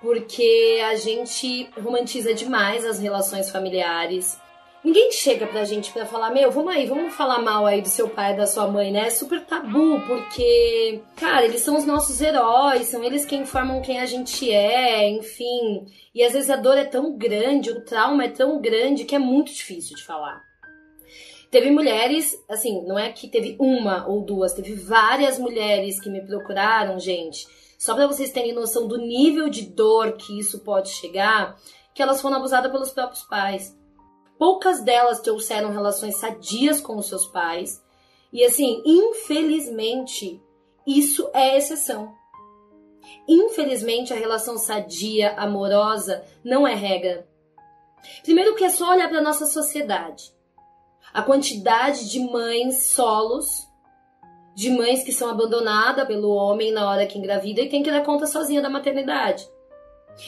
porque a gente romantiza demais as relações familiares. Ninguém chega pra gente pra falar, meu, vamos aí, vamos falar mal aí do seu pai e da sua mãe, né? É super tabu, porque, cara, eles são os nossos heróis, são eles quem formam quem a gente é, enfim. E às vezes a dor é tão grande, o trauma é tão grande que é muito difícil de falar. Teve mulheres, assim, não é que teve uma ou duas, teve várias mulheres que me procuraram, gente só para vocês terem noção do nível de dor que isso pode chegar, que elas foram abusadas pelos próprios pais. Poucas delas trouxeram relações sadias com os seus pais. E assim, infelizmente, isso é exceção. Infelizmente, a relação sadia, amorosa, não é regra. Primeiro que é só olhar para nossa sociedade. A quantidade de mães solos de mães que são abandonadas pelo homem na hora que engravida e tem que dar conta sozinha da maternidade.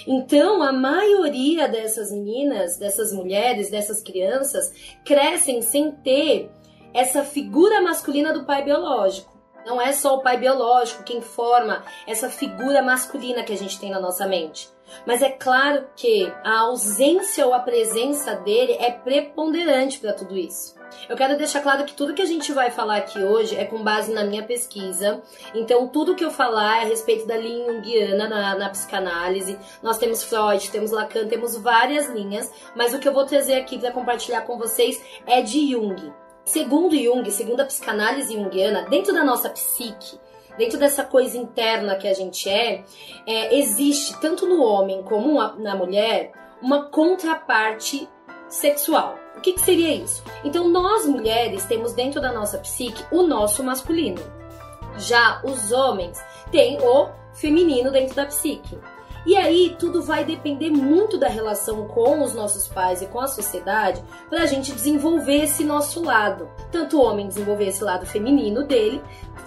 Então, a maioria dessas meninas, dessas mulheres, dessas crianças crescem sem ter essa figura masculina do pai biológico. Não é só o pai biológico quem forma essa figura masculina que a gente tem na nossa mente. Mas é claro que a ausência ou a presença dele é preponderante para tudo isso. Eu quero deixar claro que tudo que a gente vai falar aqui hoje é com base na minha pesquisa. Então, tudo que eu falar é a respeito da linha junguiana na, na psicanálise. Nós temos Freud, temos Lacan, temos várias linhas. Mas o que eu vou trazer aqui para compartilhar com vocês é de Jung. Segundo Jung, segundo a psicanálise junguiana, dentro da nossa psique, dentro dessa coisa interna que a gente é, é existe tanto no homem como na mulher uma contraparte sexual. O que, que seria isso? Então, nós mulheres temos dentro da nossa psique o nosso masculino. Já os homens têm o feminino dentro da psique. E aí tudo vai depender muito da relação com os nossos pais e com a sociedade para a gente desenvolver esse nosso lado. Tanto o homem desenvolver esse lado feminino dele,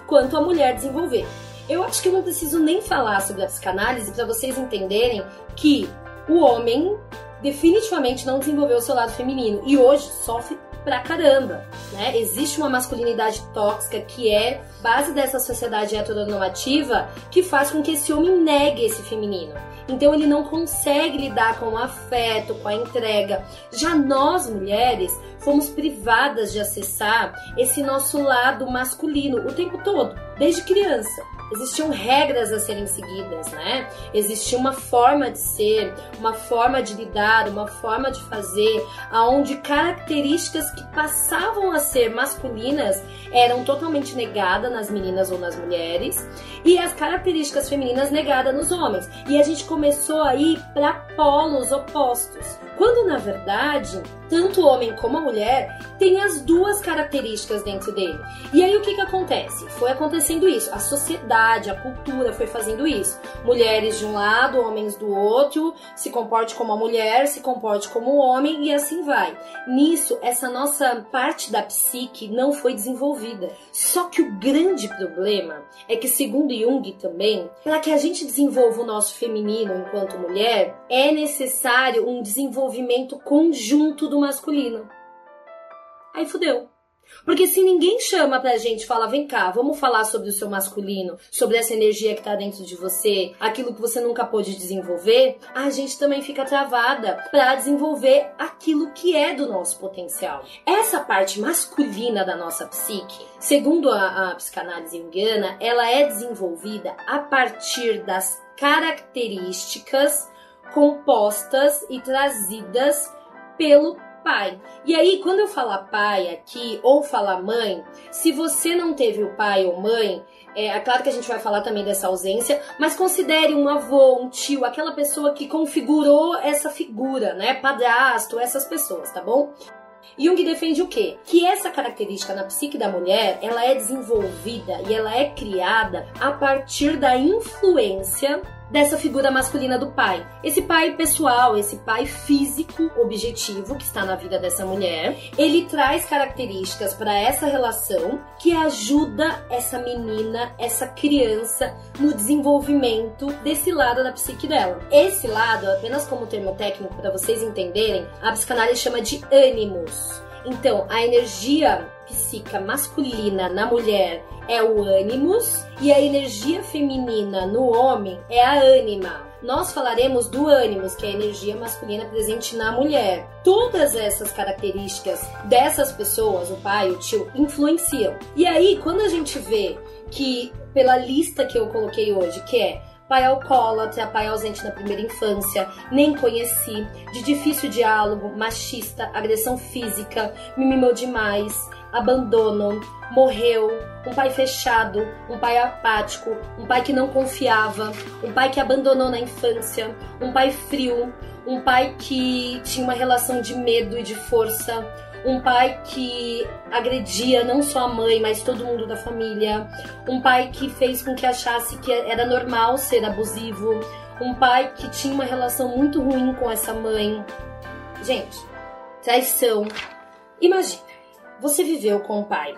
quanto a mulher desenvolver. Eu acho que eu não preciso nem falar sobre a psicanálise para vocês entenderem que o homem definitivamente não desenvolveu o seu lado feminino e hoje sofre pra caramba, né? Existe uma masculinidade tóxica que é base dessa sociedade heteronormativa que faz com que esse homem negue esse feminino. Então ele não consegue lidar com o afeto, com a entrega. Já nós mulheres fomos privadas de acessar esse nosso lado masculino o tempo todo, desde criança existiam regras a serem seguidas, né? Existia uma forma de ser, uma forma de lidar, uma forma de fazer, aonde características que passavam a ser masculinas eram totalmente negadas nas meninas ou nas mulheres e as características femininas negadas nos homens. E a gente começou a ir para polos opostos. Quando na verdade, tanto o homem como a mulher têm as duas características dentro dele. E aí o que que acontece? Foi acontecendo isso. A sociedade, a cultura foi fazendo isso. Mulheres de um lado, homens do outro, se comporte como a mulher, se comporte como o homem e assim vai. Nisso, essa nossa parte da psique não foi desenvolvida. Só que o grande problema é que, segundo Jung também, para que a gente desenvolva o nosso feminino enquanto mulher, é necessário um desenvolvimento conjunto do masculino. Aí fudeu. Porque se ninguém chama pra gente fala, vem cá, vamos falar sobre o seu masculino, sobre essa energia que tá dentro de você, aquilo que você nunca pôde desenvolver, a gente também fica travada para desenvolver aquilo que é do nosso potencial. Essa parte masculina da nossa psique, segundo a, a psicanálise junguiana, ela é desenvolvida a partir das características compostas e trazidas pelo pai. E aí, quando eu falar pai aqui ou falar mãe, se você não teve o pai ou mãe, é, é, claro que a gente vai falar também dessa ausência, mas considere um avô, um tio, aquela pessoa que configurou essa figura, né? Padrasto, essas pessoas, tá bom? Jung defende o quê? Que essa característica na psique da mulher, ela é desenvolvida e ela é criada a partir da influência dessa figura masculina do pai. Esse pai pessoal, esse pai físico, objetivo que está na vida dessa mulher, ele traz características para essa relação que ajuda essa menina, essa criança no desenvolvimento desse lado da psique dela. Esse lado, apenas como termo técnico para vocês entenderem, a psicanálise chama de ânimos. Então, a energia psíquica masculina na mulher é o ânimos e a energia feminina no homem é a ânima. Nós falaremos do ânimos, que é a energia masculina presente na mulher. Todas essas características dessas pessoas, o pai, o tio, influenciam. E aí, quando a gente vê que, pela lista que eu coloquei hoje, que é pai alcoólatra, pai ausente na primeira infância, nem conheci, de difícil diálogo, machista, agressão física, me mimou demais, abandono, morreu, um pai fechado, um pai apático, um pai que não confiava, um pai que abandonou na infância, um pai frio, um pai que tinha uma relação de medo e de força, um pai que agredia não só a mãe, mas todo mundo da família, um pai que fez com que achasse que era normal ser abusivo, um pai que tinha uma relação muito ruim com essa mãe. Gente, traição. Imagina, você viveu com um pai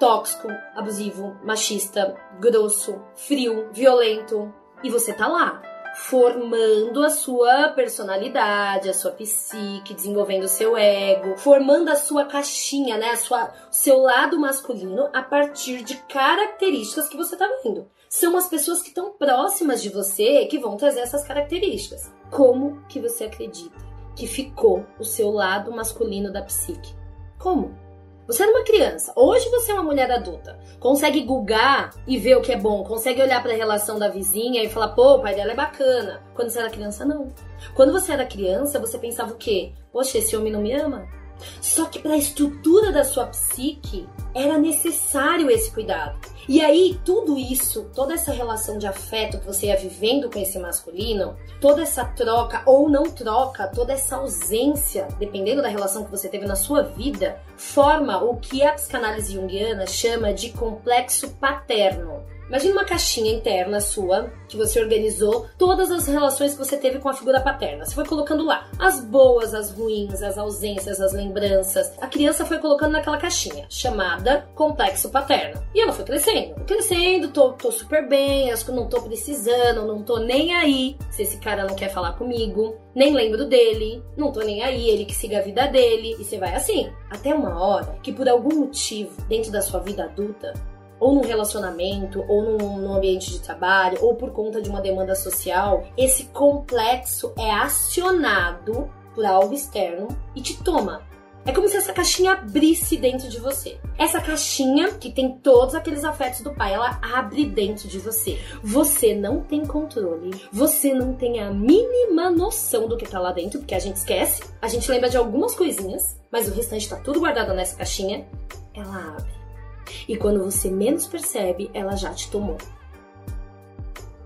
tóxico, abusivo, machista, grosso, frio, violento, e você tá lá formando a sua personalidade, a sua psique, desenvolvendo o seu ego, formando a sua caixinha, né, a sua seu lado masculino a partir de características que você tá vendo. São as pessoas que estão próximas de você que vão trazer essas características. Como que você acredita que ficou o seu lado masculino da psique? Como? Você era uma criança, hoje você é uma mulher adulta. Consegue googar e ver o que é bom, consegue olhar para a relação da vizinha e falar, pô, o pai dela é bacana. Quando você era criança, não. Quando você era criança, você pensava o quê? Poxa, esse homem não me ama? Só que para a estrutura da sua psique era necessário esse cuidado. E aí, tudo isso, toda essa relação de afeto que você ia vivendo com esse masculino, toda essa troca ou não troca, toda essa ausência, dependendo da relação que você teve na sua vida, forma o que a psicanálise junguiana chama de complexo paterno. Imagina uma caixinha interna sua que você organizou todas as relações que você teve com a figura paterna. Você foi colocando lá as boas, as ruins, as ausências, as lembranças. A criança foi colocando naquela caixinha chamada complexo paterno. E ela foi crescendo. Crescendo, tô, tô super bem, acho que não tô precisando, não tô nem aí se esse cara não quer falar comigo, nem lembro dele, não tô nem aí, ele que siga a vida dele. E você vai assim. Até uma hora que por algum motivo, dentro da sua vida adulta, ou num relacionamento, ou num, num, ambiente de trabalho, ou por conta de uma demanda social, esse complexo é acionado por algo externo e te toma. É como se essa caixinha abrisse dentro de você. Essa caixinha, que tem todos aqueles afetos do pai, ela abre dentro de você. Você não tem controle. Você não tem a mínima noção do que tá lá dentro, porque a gente esquece. A gente lembra de algumas coisinhas, mas o restante tá tudo guardado nessa caixinha. Ela abre. E quando você menos percebe, ela já te tomou.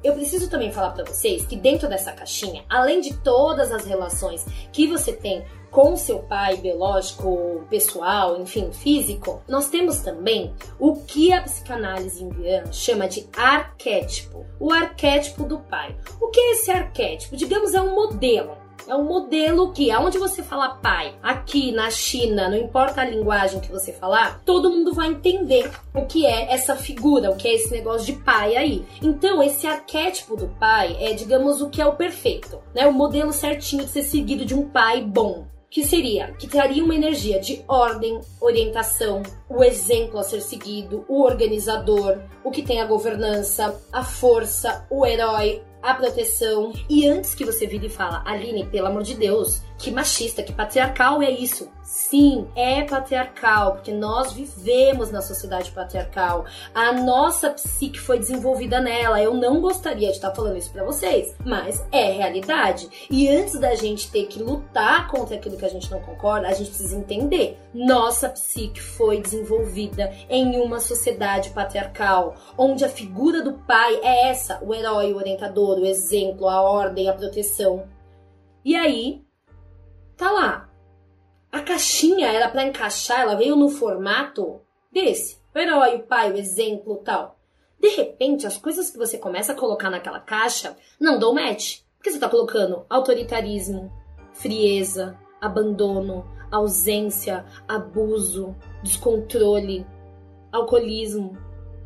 Eu preciso também falar para vocês que dentro dessa caixinha, além de todas as relações que você tem com seu pai biológico, pessoal, enfim, físico, nós temos também o que a psicanálise indiana chama de arquétipo. O arquétipo do pai. O que é esse arquétipo? Digamos, é um modelo é um modelo que, aonde você fala pai, aqui na China, não importa a linguagem que você falar, todo mundo vai entender o que é essa figura, o que é esse negócio de pai aí. Então, esse arquétipo do pai é, digamos, o que é o perfeito, né? O modelo certinho de ser seguido de um pai bom que seria que traria uma energia de ordem, orientação, o exemplo a ser seguido, o organizador, o que tem a governança, a força, o herói, a proteção. E antes que você vire e fala, Aline, pelo amor de Deus, que machista, que patriarcal é isso? Sim, é patriarcal, porque nós vivemos na sociedade patriarcal. A nossa psique foi desenvolvida nela. Eu não gostaria de estar falando isso para vocês, mas é realidade. E antes da gente ter que lutar contra aquilo que a gente não concorda, a gente precisa entender. Nossa psique foi desenvolvida em uma sociedade patriarcal, onde a figura do pai é essa, o herói, o orientador, o exemplo, a ordem, a proteção. E aí, tá lá. A caixinha era para encaixar, ela veio no formato desse. O herói, o pai, o exemplo, tal. De repente, as coisas que você começa a colocar naquela caixa não dão match. Porque você tá colocando autoritarismo, frieza, abandono, ausência, abuso, descontrole, alcoolismo.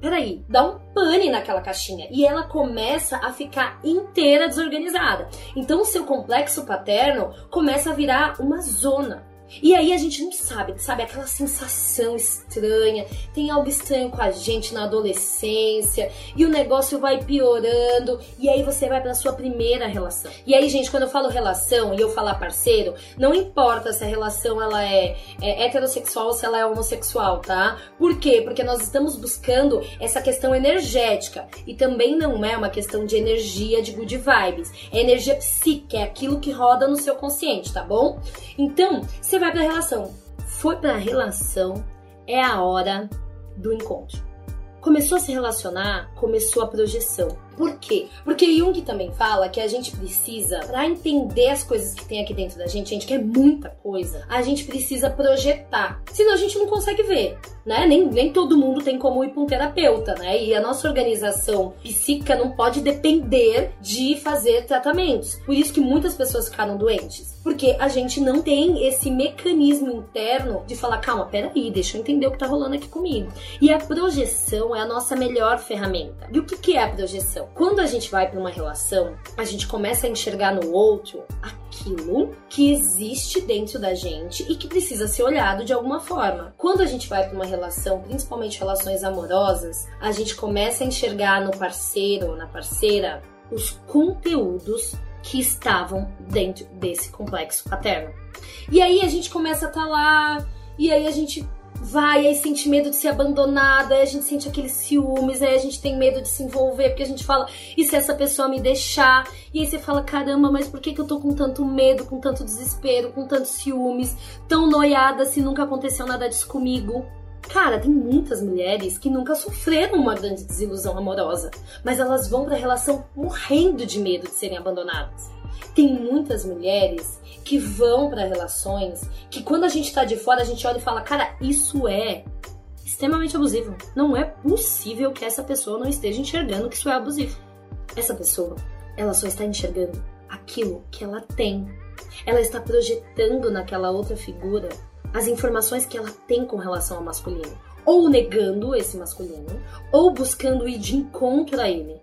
Peraí, dá um pane naquela caixinha e ela começa a ficar inteira desorganizada. Então o seu complexo paterno começa a virar uma zona e aí a gente não sabe, sabe? Aquela sensação estranha, tem algo estranho com a gente na adolescência, e o negócio vai piorando, e aí você vai pra sua primeira relação. E aí, gente, quando eu falo relação e eu falar parceiro, não importa se a relação ela é, é heterossexual ou se ela é homossexual, tá? Por quê? Porque nós estamos buscando essa questão energética. E também não é uma questão de energia de good vibes. É energia psíquica, é aquilo que roda no seu consciente, tá bom? Então, você vai pra relação. Foi pra relação, é a hora do encontro. Começou a se relacionar, começou a projeção. Por quê? Porque Jung também fala que a gente precisa, para entender as coisas que tem aqui dentro da gente, a gente quer muita coisa, a gente precisa projetar. Senão a gente não consegue ver, né? Nem, nem todo mundo tem como ir para um terapeuta, né? E a nossa organização psíquica não pode depender de fazer tratamentos. Por isso que muitas pessoas ficaram doentes. Porque a gente não tem esse mecanismo interno de falar, calma, peraí, deixa eu entender o que tá rolando aqui comigo. E a projeção é a nossa melhor ferramenta. E o que, que é a projeção? Relação. Quando a gente vai para uma relação, a gente começa a enxergar no outro aquilo que existe dentro da gente e que precisa ser olhado de alguma forma. Quando a gente vai para uma relação, principalmente relações amorosas, a gente começa a enxergar no parceiro ou na parceira os conteúdos que estavam dentro desse complexo paterno. E aí a gente começa a estar tá lá, e aí a gente vai, aí sente medo de ser abandonada, aí a gente sente aqueles ciúmes, aí a gente tem medo de se envolver, porque a gente fala, e se essa pessoa me deixar? E aí você fala, caramba, mas por que, que eu tô com tanto medo, com tanto desespero, com tantos ciúmes, tão noiada se nunca aconteceu nada disso comigo? Cara, tem muitas mulheres que nunca sofreram uma grande desilusão amorosa, mas elas vão pra relação morrendo de medo de serem abandonadas. Tem muitas mulheres que vão para relações que quando a gente tá de fora a gente olha e fala, cara, isso é extremamente abusivo. Não é possível que essa pessoa não esteja enxergando que isso é abusivo. Essa pessoa, ela só está enxergando aquilo que ela tem. Ela está projetando naquela outra figura as informações que ela tem com relação ao masculino. Ou negando esse masculino, ou buscando ir de encontro a ele.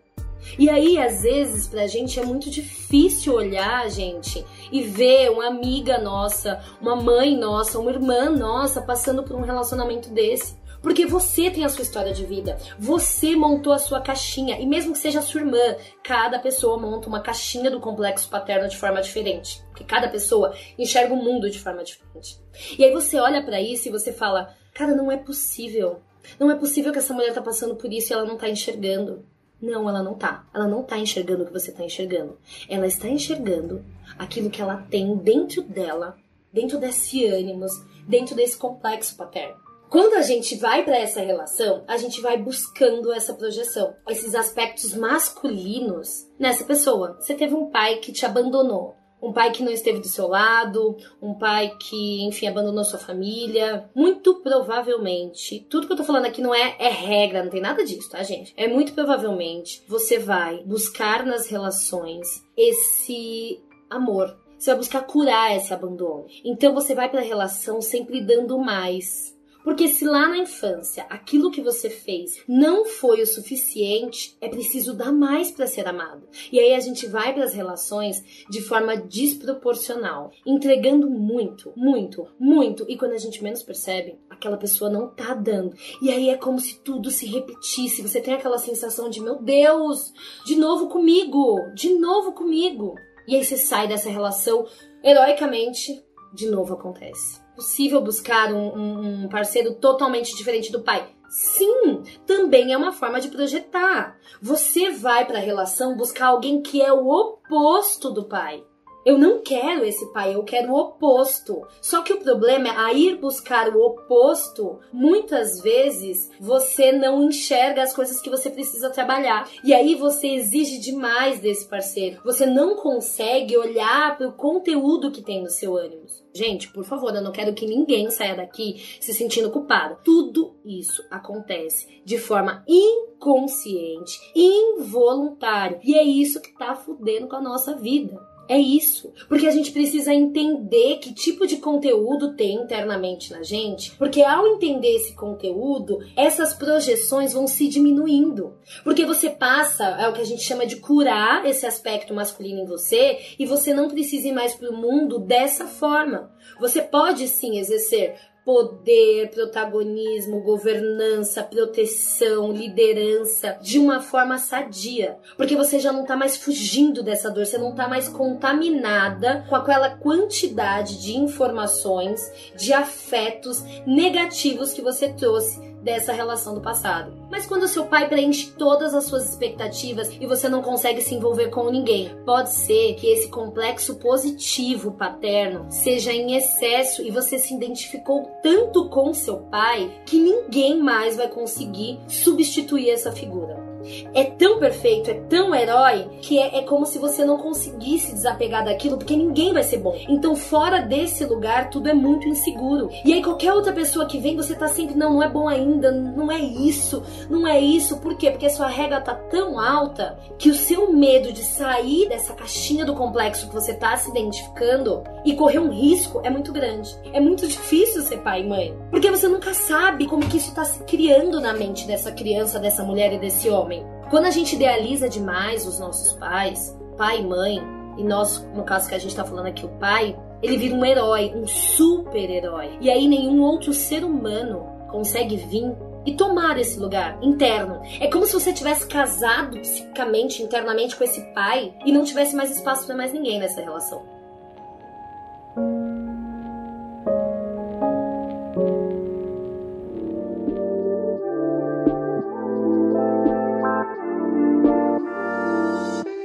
E aí, às vezes, pra gente é muito difícil olhar, gente, e ver uma amiga nossa, uma mãe nossa, uma irmã nossa passando por um relacionamento desse. Porque você tem a sua história de vida, você montou a sua caixinha, e mesmo que seja sua irmã, cada pessoa monta uma caixinha do complexo paterno de forma diferente. Porque cada pessoa enxerga o mundo de forma diferente. E aí você olha para isso e você fala: cara, não é possível. Não é possível que essa mulher tá passando por isso e ela não tá enxergando. Não, ela não tá. Ela não tá enxergando o que você tá enxergando. Ela está enxergando aquilo que ela tem dentro dela, dentro desse ânimos, dentro desse complexo paterno. Quando a gente vai para essa relação, a gente vai buscando essa projeção, esses aspectos masculinos nessa pessoa. Você teve um pai que te abandonou, um pai que não esteve do seu lado, um pai que, enfim, abandonou sua família. Muito provavelmente, tudo que eu tô falando aqui não é, é regra, não tem nada disso, tá, gente? É muito provavelmente você vai buscar nas relações esse amor. Você vai buscar curar esse abandono. Então você vai pra relação sempre dando mais porque se lá na infância aquilo que você fez não foi o suficiente, é preciso dar mais para ser amado. E aí a gente vai para as relações de forma desproporcional, entregando muito, muito, muito, e quando a gente menos percebe, aquela pessoa não tá dando. E aí é como se tudo se repetisse. Você tem aquela sensação de, meu Deus, de novo comigo, de novo comigo. E aí você sai dessa relação heroicamente, de novo acontece possível buscar um, um parceiro totalmente diferente do pai? Sim, também é uma forma de projetar. Você vai para a relação buscar alguém que é o oposto do pai. Eu não quero esse pai, eu quero o oposto. Só que o problema é a ir buscar o oposto, muitas vezes você não enxerga as coisas que você precisa trabalhar. E aí você exige demais desse parceiro. Você não consegue olhar para o conteúdo que tem no seu ânimo. Gente, por favor, eu não quero que ninguém saia daqui se sentindo culpado. Tudo isso acontece de forma inconsciente, involuntária. E é isso que tá fudendo com a nossa vida. É isso. Porque a gente precisa entender que tipo de conteúdo tem internamente na gente. Porque ao entender esse conteúdo, essas projeções vão se diminuindo. Porque você passa, é o que a gente chama de curar esse aspecto masculino em você e você não precisa ir mais pro mundo dessa forma. Você pode sim exercer poder, protagonismo, governança, proteção, liderança de uma forma sadia. Porque você já não tá mais fugindo dessa dor, você não tá mais contaminada com aquela quantidade de informações, de afetos negativos que você trouxe dessa relação do passado. Mas quando seu pai preenche todas as suas expectativas e você não consegue se envolver com ninguém, pode ser que esse complexo positivo paterno seja em excesso e você se identificou tanto com seu pai que ninguém mais vai conseguir substituir essa figura é tão perfeito, é tão herói, que é, é, como se você não conseguisse desapegar daquilo, porque ninguém vai ser bom. Então, fora desse lugar, tudo é muito inseguro. E aí, qualquer outra pessoa que vem, você tá sempre, não, não é bom ainda, não é isso, não é isso. Por quê? Porque a sua regra tá tão alta que o seu medo de sair dessa caixinha do complexo que você tá se identificando e correr um risco é muito grande. É muito difícil ser pai e mãe. Porque você nunca sabe como que isso tá se criando na mente dessa criança, dessa mulher e desse homem homem. Quando a gente idealiza demais os nossos pais, pai e mãe, e nós, no caso que a gente está falando aqui, o pai, ele vira um herói, um super-herói. E aí nenhum outro ser humano consegue vir e tomar esse lugar interno. É como se você tivesse casado psicicamente, internamente com esse pai e não tivesse mais espaço para mais ninguém nessa relação.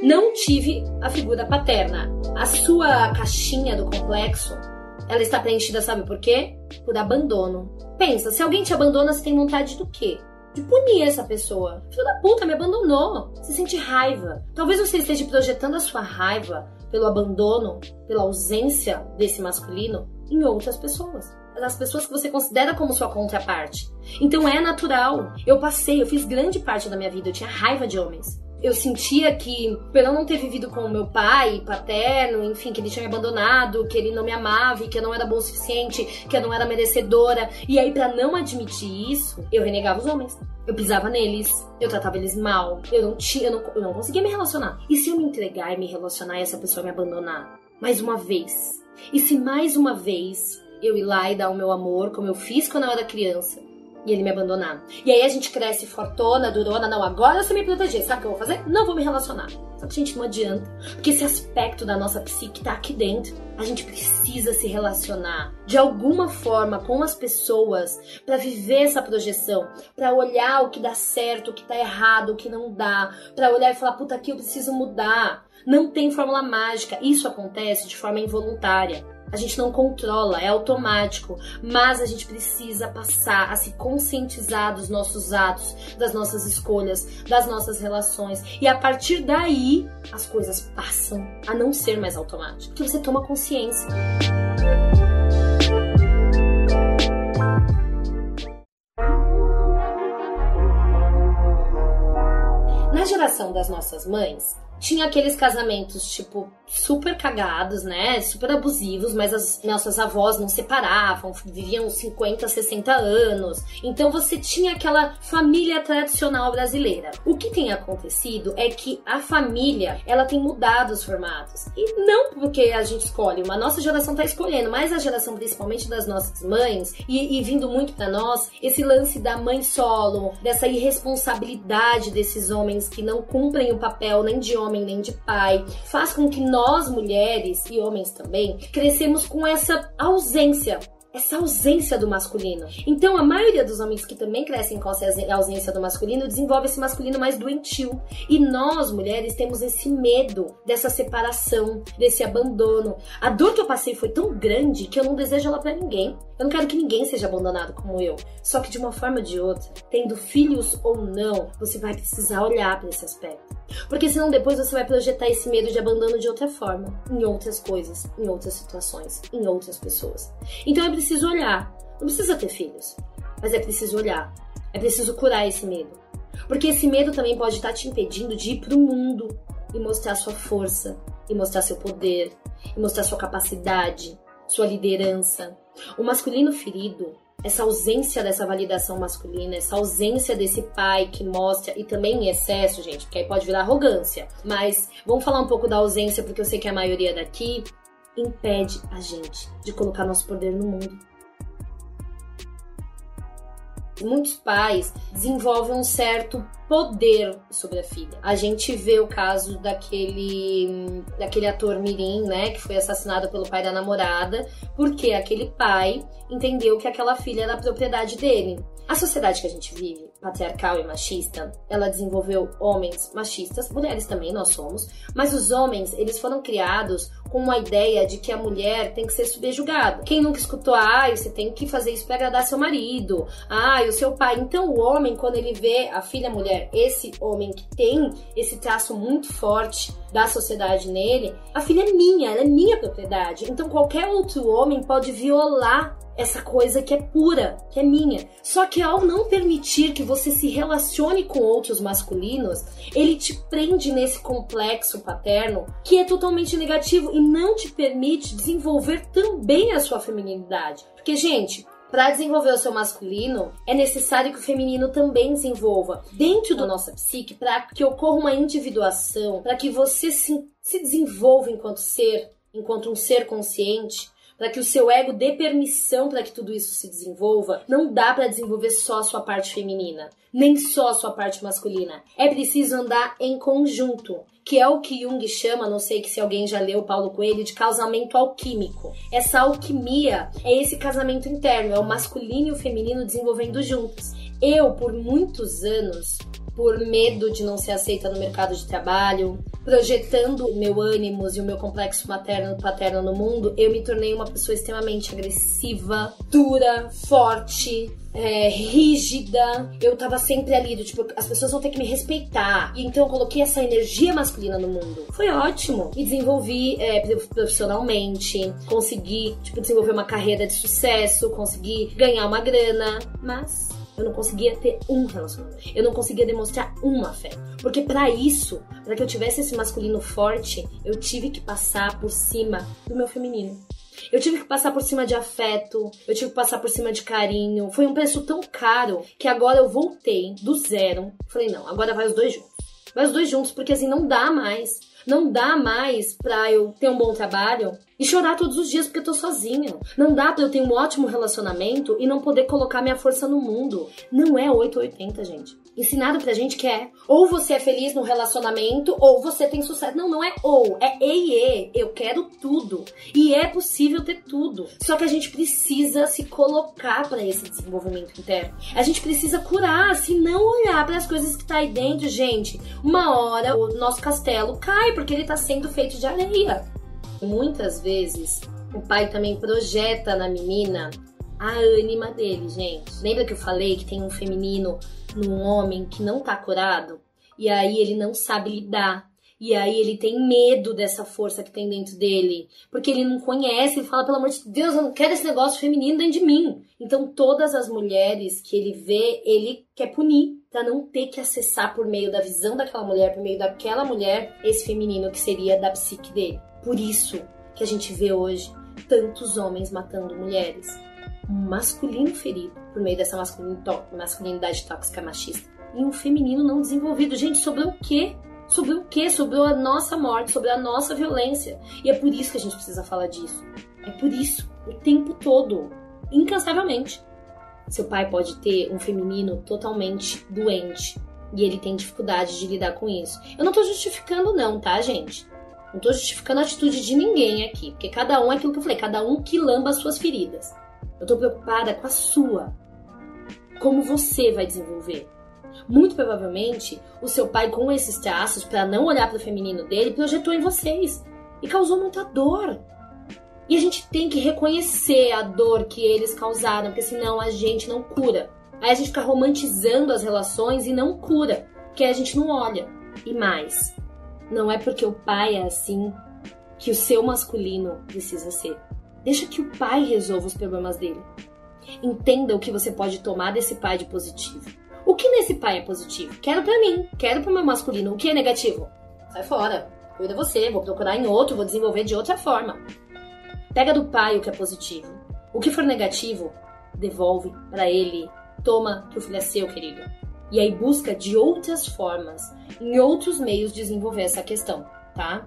Não tive a figura paterna. A sua caixinha do complexo, ela está preenchida, sabe por quê? Por abandono. Pensa, se alguém te abandona, você tem vontade do quê? De punir essa pessoa. Filho da puta, me abandonou. Você sente raiva. Talvez você esteja projetando a sua raiva pelo abandono, pela ausência desse masculino em outras pessoas as pessoas que você considera como sua contraparte. Então é natural. Eu passei, eu fiz grande parte da minha vida, eu tinha raiva de homens eu sentia que, pelo não ter vivido com o meu pai paterno, enfim, que ele tinha me abandonado, que ele não me amava e que eu não era bom o suficiente, que eu não era merecedora. E aí, para não admitir isso, eu renegava os homens. Eu pisava neles, eu tratava eles mal, eu não tinha, eu não, eu não conseguia me relacionar. E se eu me entregar e me relacionar e essa pessoa me abandonar? Mais uma vez. E se mais uma vez eu ir lá e dar o meu amor, como eu fiz quando eu era criança, e ele me abandonar. E aí a gente cresce fortona, durona, não, agora você me proteger. Sabe o que eu vou fazer? Não vou me relacionar. Só que, gente, não adianta. Porque esse aspecto da nossa psique tá aqui dentro. A gente precisa se relacionar de alguma forma com as pessoas para viver essa projeção, para olhar o que dá certo, o que tá errado, o que não dá, para olhar e falar, puta, aqui eu preciso mudar. Não tem fórmula mágica. Isso acontece de forma involuntária. A gente não controla, é automático, mas a gente precisa passar a se conscientizar dos nossos atos, das nossas escolhas, das nossas relações. E a partir daí, as coisas passam a não ser mais automático, porque você toma consciência. Na geração das nossas mães, tinha aqueles casamentos, tipo, super cagados, né? Super abusivos, mas as nossas avós não separavam, viviam 50, 60 anos. Então você tinha aquela família tradicional brasileira. O que tem acontecido é que a família, ela tem mudado os formatos. E não porque a gente escolhe, uma nossa geração tá escolhendo, mas a geração principalmente das nossas mães, e, e vindo muito para nós, esse lance da mãe solo, dessa irresponsabilidade desses homens que não cumprem o papel nem de homem nem de pai, faz com que nós mulheres e homens também crescemos com essa ausência essa ausência do masculino. Então, a maioria dos homens que também crescem com essa ausência do masculino desenvolve esse masculino mais doentio. E nós, mulheres, temos esse medo dessa separação, desse abandono. A dor que eu passei foi tão grande que eu não desejo ela para ninguém. Eu não quero que ninguém seja abandonado como eu. Só que de uma forma ou de outra, tendo filhos ou não, você vai precisar olhar para esse aspecto. Porque senão depois você vai projetar esse medo de abandono de outra forma, em outras coisas, em outras situações, em outras pessoas. Então é preciso olhar. Não precisa ter filhos, mas é preciso olhar. É preciso curar esse medo. Porque esse medo também pode estar te impedindo de ir para o mundo e mostrar sua força, e mostrar seu poder, e mostrar sua capacidade, sua liderança. O masculino ferido essa ausência dessa validação masculina, essa ausência desse pai que mostra, e também em excesso, gente, porque aí pode virar arrogância. Mas vamos falar um pouco da ausência, porque eu sei que a maioria daqui impede a gente de colocar nosso poder no mundo. Muitos pais desenvolvem um certo poder sobre a filha. A gente vê o caso daquele daquele ator Mirim, né, que foi assassinado pelo pai da namorada, porque aquele pai entendeu que aquela filha era propriedade dele. A sociedade que a gente vive, patriarcal e machista, ela desenvolveu homens machistas, mulheres também nós somos, mas os homens, eles foram criados com uma ideia de que a mulher tem que ser subjugada. Quem nunca escutou, ah, você tem que fazer isso para agradar seu marido, ah, o seu pai. Então o homem, quando ele vê a filha mulher, esse homem que tem esse traço muito forte da sociedade nele, a filha é minha, ela é minha propriedade. Então qualquer outro homem pode violar essa coisa que é pura, que é minha. Só que ao não permitir que você se relacione com outros masculinos, ele te prende nesse complexo paterno que é totalmente negativo e não te permite desenvolver também a sua feminilidade. Porque, gente, para desenvolver o seu masculino, é necessário que o feminino também desenvolva dentro da nossa psique para que ocorra uma individuação, para que você se, se desenvolva enquanto ser, enquanto um ser consciente para que o seu ego dê permissão para que tudo isso se desenvolva, não dá para desenvolver só a sua parte feminina, nem só a sua parte masculina. É preciso andar em conjunto, que é o que Jung chama, não sei se alguém já leu Paulo Coelho, de casamento alquímico. Essa alquimia é esse casamento interno, é o masculino e o feminino desenvolvendo juntos. Eu, por muitos anos, por medo de não ser aceita no mercado de trabalho, projetando o meu ânimo e o meu complexo materno paterno no mundo, eu me tornei uma pessoa extremamente agressiva, dura, forte, é, rígida. Eu tava sempre ali, do, tipo, as pessoas vão ter que me respeitar. E então eu coloquei essa energia masculina no mundo. Foi ótimo. E desenvolvi é, profissionalmente, consegui, tipo, desenvolver uma carreira de sucesso, consegui ganhar uma grana, mas eu não conseguia ter um relacionamento. Eu não conseguia demonstrar uma fé. Porque para isso, para que eu tivesse esse masculino forte, eu tive que passar por cima do meu feminino. Eu tive que passar por cima de afeto, eu tive que passar por cima de carinho. Foi um preço tão caro que agora eu voltei do zero. Falei, não, agora vai os dois juntos. Vai os dois juntos, porque assim não dá mais. Não dá mais pra eu ter um bom trabalho e chorar todos os dias porque eu tô sozinha. Não dá pra eu ter um ótimo relacionamento e não poder colocar minha força no mundo. Não é 880, gente. Ensinado pra gente que é ou você é feliz no relacionamento ou você tem sucesso. Não, não é ou, é e e. Eu quero tudo. E é possível ter tudo. Só que a gente precisa se colocar para esse desenvolvimento interno. A gente precisa curar, se não olhar para as coisas que tá aí dentro, gente. Uma hora o nosso castelo cai porque ele tá sendo feito de areia. Muitas vezes o pai também projeta na menina a ânima dele, gente. Lembra que eu falei que tem um feminino num homem que não tá curado? E aí ele não sabe lidar. E aí ele tem medo dessa força que tem dentro dele. Porque ele não conhece, ele fala, pelo amor de Deus, eu não quero esse negócio feminino dentro de mim. Então todas as mulheres que ele vê, ele quer punir. Pra não ter que acessar por meio da visão daquela mulher, por meio daquela mulher, esse feminino que seria da psique dele. Por isso que a gente vê hoje tantos homens matando mulheres. Um masculino ferido por meio dessa masculinidade tóxica machista. E um feminino não desenvolvido. Gente, sobre o quê? Sobre o quê? Sobre a nossa morte, sobre a nossa violência. E é por isso que a gente precisa falar disso. É por isso, o tempo todo, incansavelmente. Seu pai pode ter um feminino totalmente doente e ele tem dificuldade de lidar com isso. Eu não tô justificando, não, tá, gente? Não tô justificando a atitude de ninguém aqui, porque cada um é aquilo que eu falei, cada um que lamba as suas feridas. Eu tô preocupada com a sua. Como você vai desenvolver? Muito provavelmente, o seu pai, com esses traços, para não olhar para o feminino dele, projetou em vocês e causou muita dor. E a gente tem que reconhecer a dor que eles causaram, porque senão a gente não cura. Aí a gente fica romantizando as relações e não cura, porque a gente não olha. E mais, não é porque o pai é assim que o seu masculino precisa ser. Deixa que o pai resolva os problemas dele. Entenda o que você pode tomar desse pai de positivo. O que nesse pai é positivo? Quero para mim, quero pro meu masculino. O que é negativo? Sai fora. Cuida você, vou procurar em outro, vou desenvolver de outra forma. Pega do pai o que é positivo. O que for negativo, devolve para ele. Toma que o filho é seu, querido. E aí busca de outras formas, em outros meios desenvolver essa questão, tá?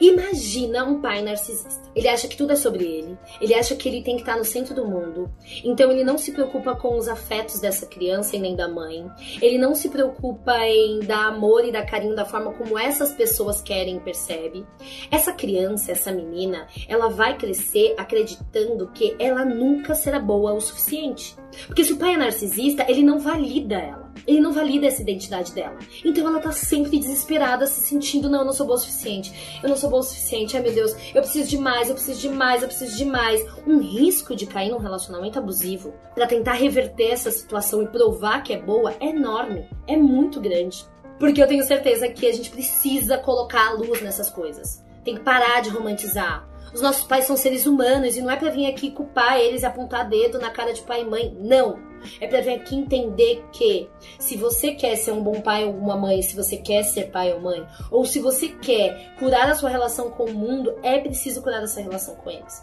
Imagina um pai narcisista. Ele acha que tudo é sobre ele, ele acha que ele tem que estar no centro do mundo, então ele não se preocupa com os afetos dessa criança e nem da mãe, ele não se preocupa em dar amor e dar carinho da forma como essas pessoas querem e percebe. Essa criança, essa menina, ela vai crescer acreditando que ela nunca será boa o suficiente. Porque se o pai é narcisista, ele não valida ela. Ele não valida essa identidade dela. Então ela tá sempre desesperada, se sentindo, não, eu não sou boa o suficiente. Eu não sou boa o suficiente. Ai meu Deus, eu preciso de mais, eu preciso de mais, eu preciso de mais. Um risco de cair num relacionamento abusivo para tentar reverter essa situação e provar que é boa é enorme. É muito grande. Porque eu tenho certeza que a gente precisa colocar a luz nessas coisas. Tem que parar de romantizar. Os nossos pais são seres humanos e não é para vir aqui culpar eles e apontar dedo na cara de pai e mãe. Não. É para vir aqui entender que se você quer ser um bom pai ou uma mãe, se você quer ser pai ou mãe, ou se você quer curar a sua relação com o mundo, é preciso curar essa relação com eles.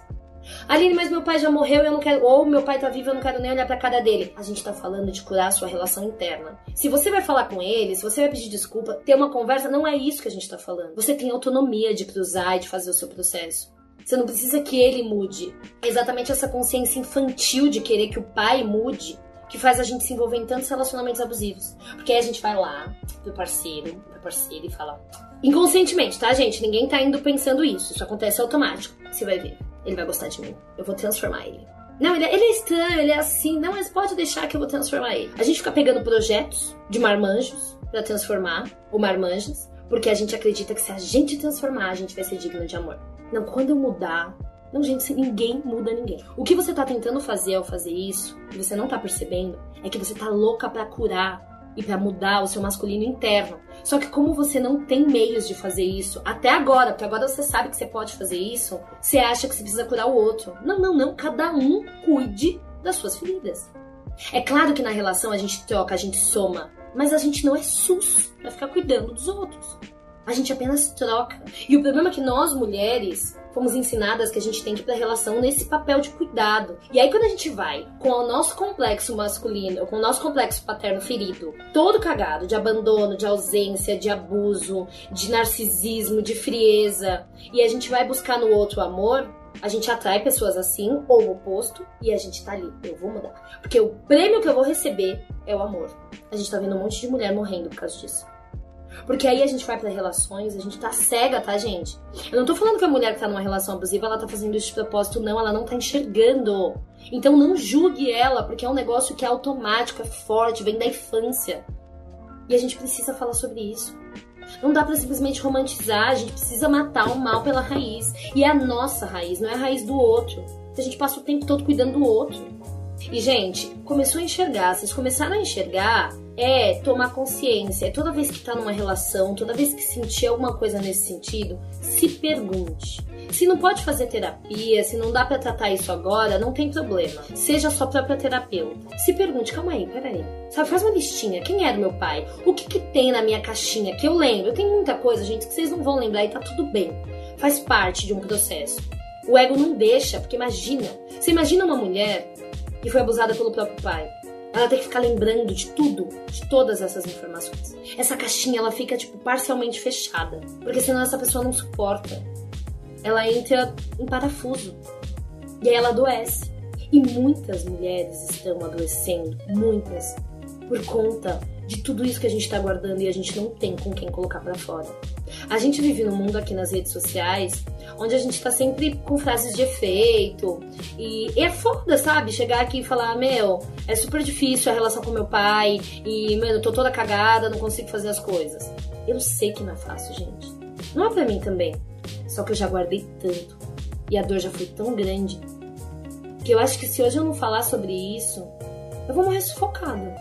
Aline, mas meu pai já morreu eu não quero. Ou meu pai tá vivo eu não quero nem olhar pra cara dele. A gente tá falando de curar a sua relação interna. Se você vai falar com ele, se você vai pedir desculpa, ter uma conversa, não é isso que a gente tá falando. Você tem autonomia de cruzar e de fazer o seu processo. Você não precisa que ele mude. É exatamente essa consciência infantil de querer que o pai mude que faz a gente se envolver em tantos relacionamentos abusivos. Porque aí a gente vai lá pro parceiro, pro parceiro e fala. Inconscientemente, tá, gente? Ninguém tá indo pensando isso. Isso acontece automático. Você vai ver. Ele vai gostar de mim. Eu vou transformar ele. Não, ele é, ele é estranho, ele é assim. Não, mas pode deixar que eu vou transformar ele. A gente fica pegando projetos de marmanjos para transformar, ou marmanjas, porque a gente acredita que se a gente transformar, a gente vai ser digno de amor. Não, quando eu mudar. Não, gente, ninguém muda ninguém. O que você tá tentando fazer ao fazer isso, e você não tá percebendo, é que você tá louca para curar e para mudar o seu masculino interno. Só que como você não tem meios de fazer isso até agora, porque agora você sabe que você pode fazer isso, você acha que você precisa curar o outro. Não, não, não. Cada um cuide das suas feridas. É claro que na relação a gente troca, a gente soma, mas a gente não é sus pra ficar cuidando dos outros. A gente apenas troca. E o problema é que nós mulheres fomos ensinadas que a gente tem que ir pra relação nesse papel de cuidado. E aí quando a gente vai com o nosso complexo masculino, com o nosso complexo paterno ferido, todo cagado, de abandono, de ausência, de abuso, de narcisismo, de frieza, e a gente vai buscar no outro amor, a gente atrai pessoas assim, ou o oposto, e a gente tá ali, eu vou mudar. Porque o prêmio que eu vou receber é o amor. A gente tá vendo um monte de mulher morrendo por causa disso. Porque aí a gente vai para relações, a gente tá cega, tá, gente? Eu não tô falando que a mulher que tá numa relação abusiva, ela tá fazendo isso de propósito, não, ela não tá enxergando. Então não julgue ela, porque é um negócio que é automático, é forte, vem da infância. E a gente precisa falar sobre isso. Não dá para simplesmente romantizar, a gente precisa matar o mal pela raiz. E é a nossa raiz, não é a raiz do outro. A gente passa o tempo todo cuidando do outro. E, gente, começou a enxergar. Vocês começaram a enxergar é tomar consciência. É toda vez que tá numa relação, toda vez que sentir alguma coisa nesse sentido, se pergunte. Se não pode fazer terapia, se não dá para tratar isso agora, não tem problema. Seja sua própria terapeuta. Se pergunte, calma aí, peraí. Sabe, faz uma listinha. Quem era meu pai? O que que tem na minha caixinha que eu lembro? Tenho muita coisa, gente, que vocês não vão lembrar e tá tudo bem. Faz parte de um processo. O ego não deixa, porque imagina. Você imagina uma mulher que foi abusada pelo próprio pai. Ela tem que ficar lembrando de tudo, de todas essas informações. Essa caixinha ela fica tipo parcialmente fechada, porque senão essa pessoa não suporta. Ela entra em parafuso e aí ela adoece. E muitas mulheres estão adoecendo, muitas, por conta de tudo isso que a gente está guardando e a gente não tem com quem colocar para fora. A gente vive num mundo aqui nas redes sociais onde a gente tá sempre com frases de efeito. E, e é foda, sabe? Chegar aqui e falar: Meu, é super difícil a relação com meu pai. E, mano, eu tô toda cagada, não consigo fazer as coisas. Eu sei que não é fácil, gente. Não é pra mim também. Só que eu já guardei tanto. E a dor já foi tão grande. Que eu acho que se hoje eu não falar sobre isso, eu vou morrer sufocada.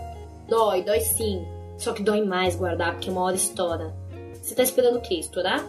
Dói, dói sim. Só que dói mais guardar, porque uma hora estoura. Você tá esperando o quê? Estourar?